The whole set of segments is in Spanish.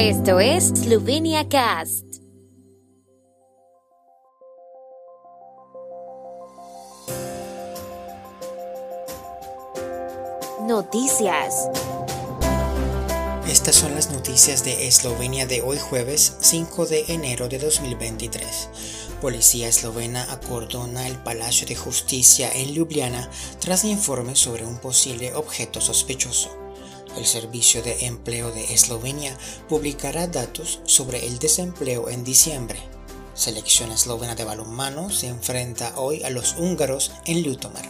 Esto es Slovenia Cast. Noticias. Estas son las noticias de Eslovenia de hoy jueves 5 de enero de 2023. Policía eslovena acordona el Palacio de Justicia en Ljubljana tras informes sobre un posible objeto sospechoso. El Servicio de Empleo de Eslovenia publicará datos sobre el desempleo en diciembre. Selección eslovena de balonmano se enfrenta hoy a los húngaros en Ljutomer.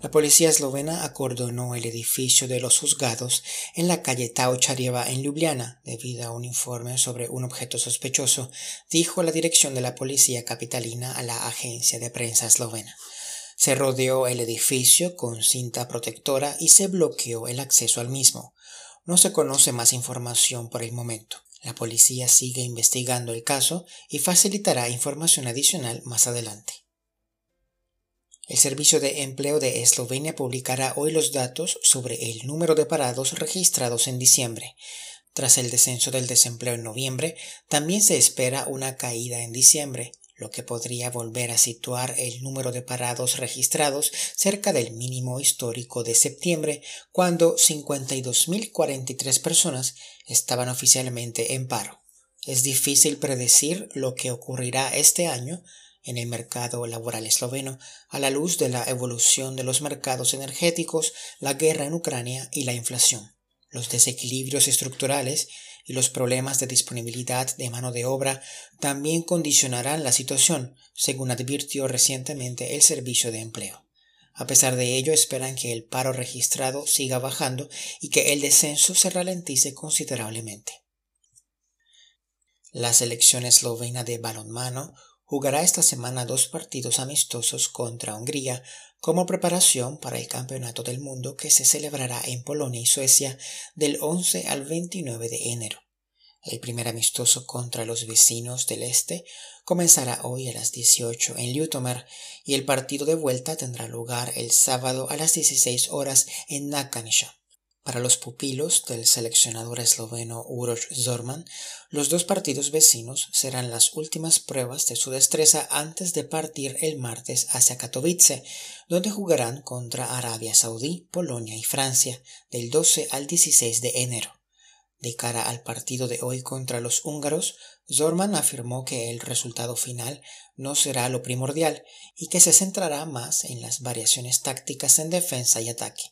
La policía eslovena acordonó el edificio de los juzgados en la calle Taucharieva en Ljubljana debido a un informe sobre un objeto sospechoso, dijo la dirección de la policía capitalina a la agencia de prensa eslovena. Se rodeó el edificio con cinta protectora y se bloqueó el acceso al mismo. No se conoce más información por el momento. La policía sigue investigando el caso y facilitará información adicional más adelante. El Servicio de Empleo de Eslovenia publicará hoy los datos sobre el número de parados registrados en diciembre. Tras el descenso del desempleo en noviembre, también se espera una caída en diciembre, lo que podría volver a situar el número de parados registrados cerca del mínimo histórico de septiembre, cuando 52.043 personas estaban oficialmente en paro. Es difícil predecir lo que ocurrirá este año, en el mercado laboral esloveno a la luz de la evolución de los mercados energéticos, la guerra en Ucrania y la inflación. Los desequilibrios estructurales y los problemas de disponibilidad de mano de obra también condicionarán la situación, según advirtió recientemente el Servicio de Empleo. A pesar de ello, esperan que el paro registrado siga bajando y que el descenso se ralentice considerablemente. La selección eslovena de balonmano jugará esta semana dos partidos amistosos contra Hungría como preparación para el Campeonato del Mundo que se celebrará en Polonia y Suecia del 11 al 29 de enero. El primer amistoso contra los vecinos del este comenzará hoy a las 18 en Ljutomer y el partido de vuelta tendrá lugar el sábado a las 16 horas en Nakansha. Para los pupilos del seleccionador esloveno Uroš Zorman, los dos partidos vecinos serán las últimas pruebas de su destreza antes de partir el martes hacia Katowice, donde jugarán contra Arabia Saudí, Polonia y Francia del 12 al 16 de enero. De cara al partido de hoy contra los húngaros, Zorman afirmó que el resultado final no será lo primordial y que se centrará más en las variaciones tácticas en defensa y ataque.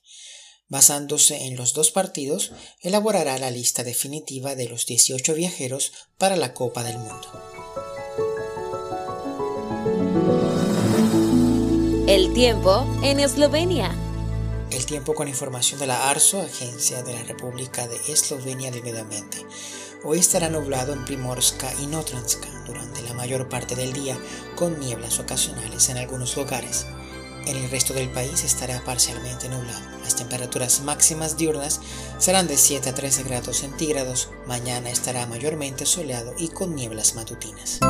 Basándose en los dos partidos, elaborará la lista definitiva de los 18 viajeros para la Copa del Mundo. El tiempo en Eslovenia. El tiempo con información de la ARSO, Agencia de la República de Eslovenia de Medio Ambiente. Hoy estará nublado en Primorska y Notranska durante la mayor parte del día, con nieblas ocasionales en algunos lugares. En el resto del país estará parcialmente nublado. Las temperaturas máximas diurnas serán de 7 a 13 grados centígrados. Mañana estará mayormente soleado y con nieblas matutinas.